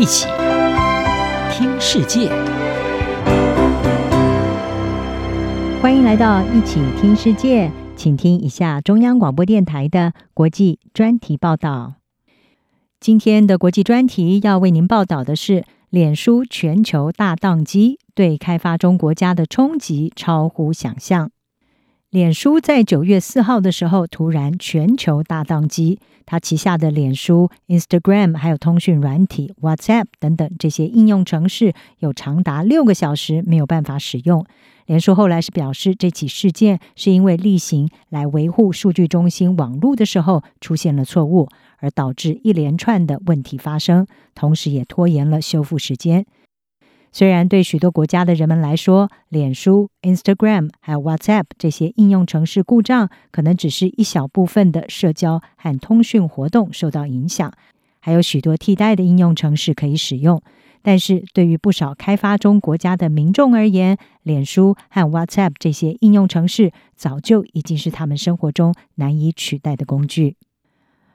一起听世界，欢迎来到一起听世界，请听一下中央广播电台的国际专题报道。今天的国际专题要为您报道的是，脸书全球大宕机对开发中国家的冲击超乎想象。脸书在九月四号的时候突然全球大宕机，它旗下的脸书、Instagram 还有通讯软体 WhatsApp 等等这些应用程式有长达六个小时没有办法使用。脸书后来是表示，这起事件是因为例行来维护数据中心网络的时候出现了错误，而导致一连串的问题发生，同时也拖延了修复时间。虽然对许多国家的人们来说，脸书、Instagram 还有 WhatsApp 这些应用程式故障可能只是一小部分的社交和通讯活动受到影响，还有许多替代的应用程式可以使用。但是对于不少开发中国家的民众而言，脸书和 WhatsApp 这些应用程式早就已经是他们生活中难以取代的工具。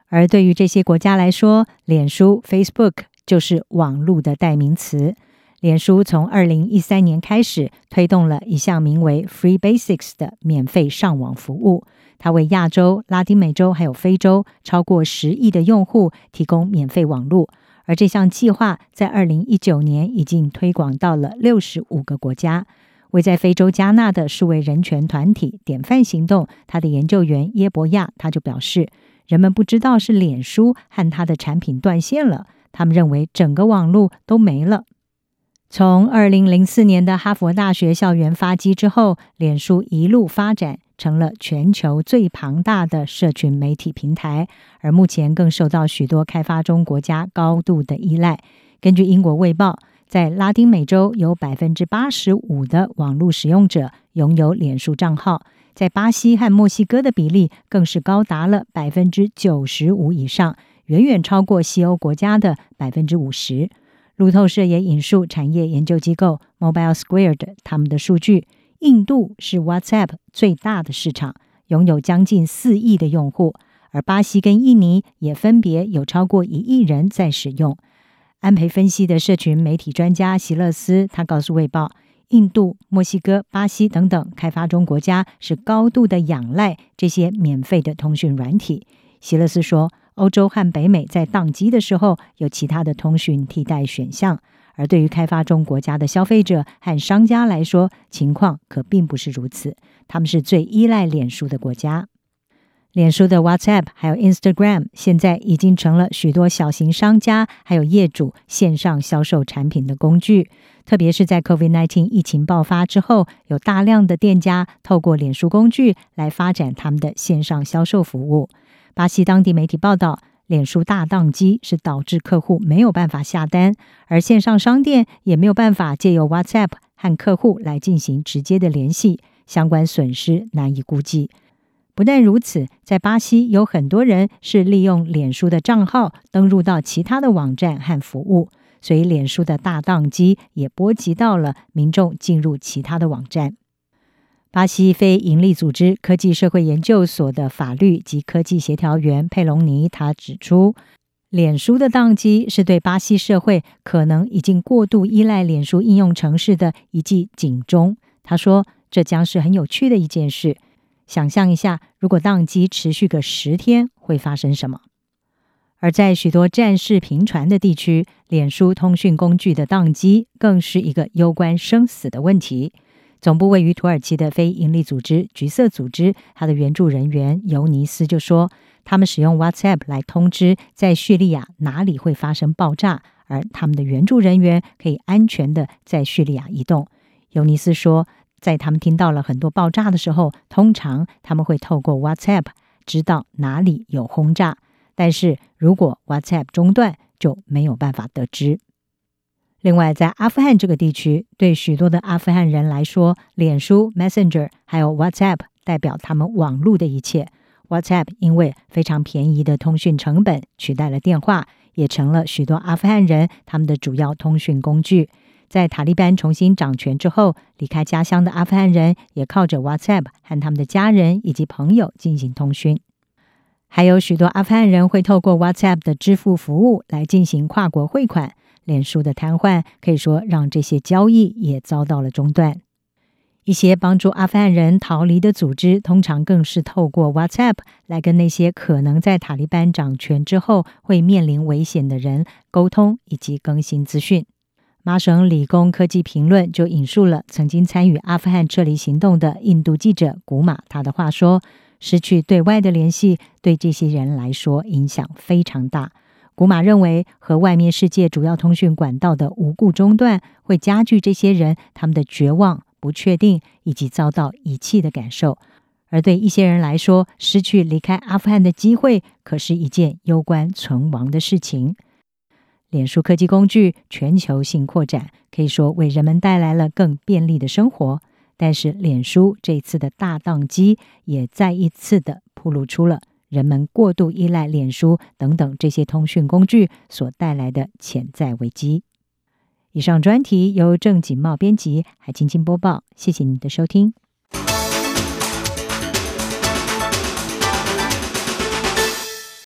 而对于这些国家来说，脸书 （Facebook） 就是网络的代名词。脸书从二零一三年开始推动了一项名为 Free Basics 的免费上网服务，它为亚洲、拉丁美洲还有非洲超过十亿的用户提供免费网络。而这项计划在二零一九年已经推广到了六十五个国家。位在非洲加纳的数位人权团体典范行动，他的研究员耶伯亚他就表示，人们不知道是脸书和他的产品断线了，他们认为整个网络都没了。从二零零四年的哈佛大学校园发迹之后，脸书一路发展成了全球最庞大的社群媒体平台，而目前更受到许多开发中国家高度的依赖。根据英国卫报，在拉丁美洲有百分之八十五的网络使用者拥有脸书账号，在巴西和墨西哥的比例更是高达了百分之九十五以上，远远超过西欧国家的百分之五十。路透社也引述产业研究机构 Mobile Squared 他们的数据，印度是 WhatsApp 最大的市场，拥有将近四亿的用户，而巴西跟印尼也分别有超过一亿人在使用。安培分析的社群媒体专家席勒斯他告诉《卫报》，印度、墨西哥、巴西等等开发中国家是高度的仰赖这些免费的通讯软体。席勒斯说。欧洲和北美在宕机的时候有其他的通讯替代选项，而对于开发中国家的消费者和商家来说，情况可并不是如此。他们是最依赖脸书的国家。脸书的 WhatsApp 还有 Instagram 现在已经成了许多小型商家还有业主线上销售产品的工具。特别是在 COVID-19 疫情爆发之后，有大量的店家透过脸书工具来发展他们的线上销售服务。巴西当地媒体报道，脸书大宕机是导致客户没有办法下单，而线上商店也没有办法借由 WhatsApp 和客户来进行直接的联系，相关损失难以估计。不但如此，在巴西有很多人是利用脸书的账号登录到其他的网站和服务，所以脸书的大宕机也波及到了民众进入其他的网站。巴西非营利组织科技社会研究所的法律及科技协调员佩隆尼他指出，脸书的宕机是对巴西社会可能已经过度依赖脸书应用程式的一记警钟。他说：“这将是很有趣的一件事。想象一下，如果宕机持续个十天，会发生什么？”而在许多战事频传的地区，脸书通讯工具的宕机更是一个攸关生死的问题。总部位于土耳其的非营利组织“橘色组织”，它的援助人员尤尼斯就说：“他们使用 WhatsApp 来通知在叙利亚哪里会发生爆炸，而他们的援助人员可以安全的在叙利亚移动。”尤尼斯说：“在他们听到了很多爆炸的时候，通常他们会透过 WhatsApp 知道哪里有轰炸，但是如果 WhatsApp 中断，就没有办法得知。”另外，在阿富汗这个地区，对许多的阿富汗人来说，脸书、Messenger 还有 WhatsApp 代表他们网络的一切。WhatsApp 因为非常便宜的通讯成本，取代了电话，也成了许多阿富汗人他们的主要通讯工具。在塔利班重新掌权之后，离开家乡的阿富汗人也靠着 WhatsApp 和他们的家人以及朋友进行通讯。还有许多阿富汗人会透过 WhatsApp 的支付服务来进行跨国汇款。脸书的瘫痪可以说让这些交易也遭到了中断。一些帮助阿富汗人逃离的组织，通常更是透过 WhatsApp 来跟那些可能在塔利班掌权之后会面临危险的人沟通以及更新资讯。麻省理工科技评论就引述了曾经参与阿富汗撤离行动的印度记者古马他的话说：“失去对外的联系，对这些人来说影响非常大。”古马认为，和外面世界主要通讯管道的无故中断，会加剧这些人他们的绝望。不确定以及遭到遗弃的感受，而对一些人来说，失去离开阿富汗的机会，可是一件攸关存亡的事情。脸书科技工具全球性扩展，可以说为人们带来了更便利的生活。但是，脸书这次的大宕机，也再一次的暴露出了人们过度依赖脸书等等这些通讯工具所带来的潜在危机。以上专题由郑锦茂编辑，还清清播报。谢谢您的收听。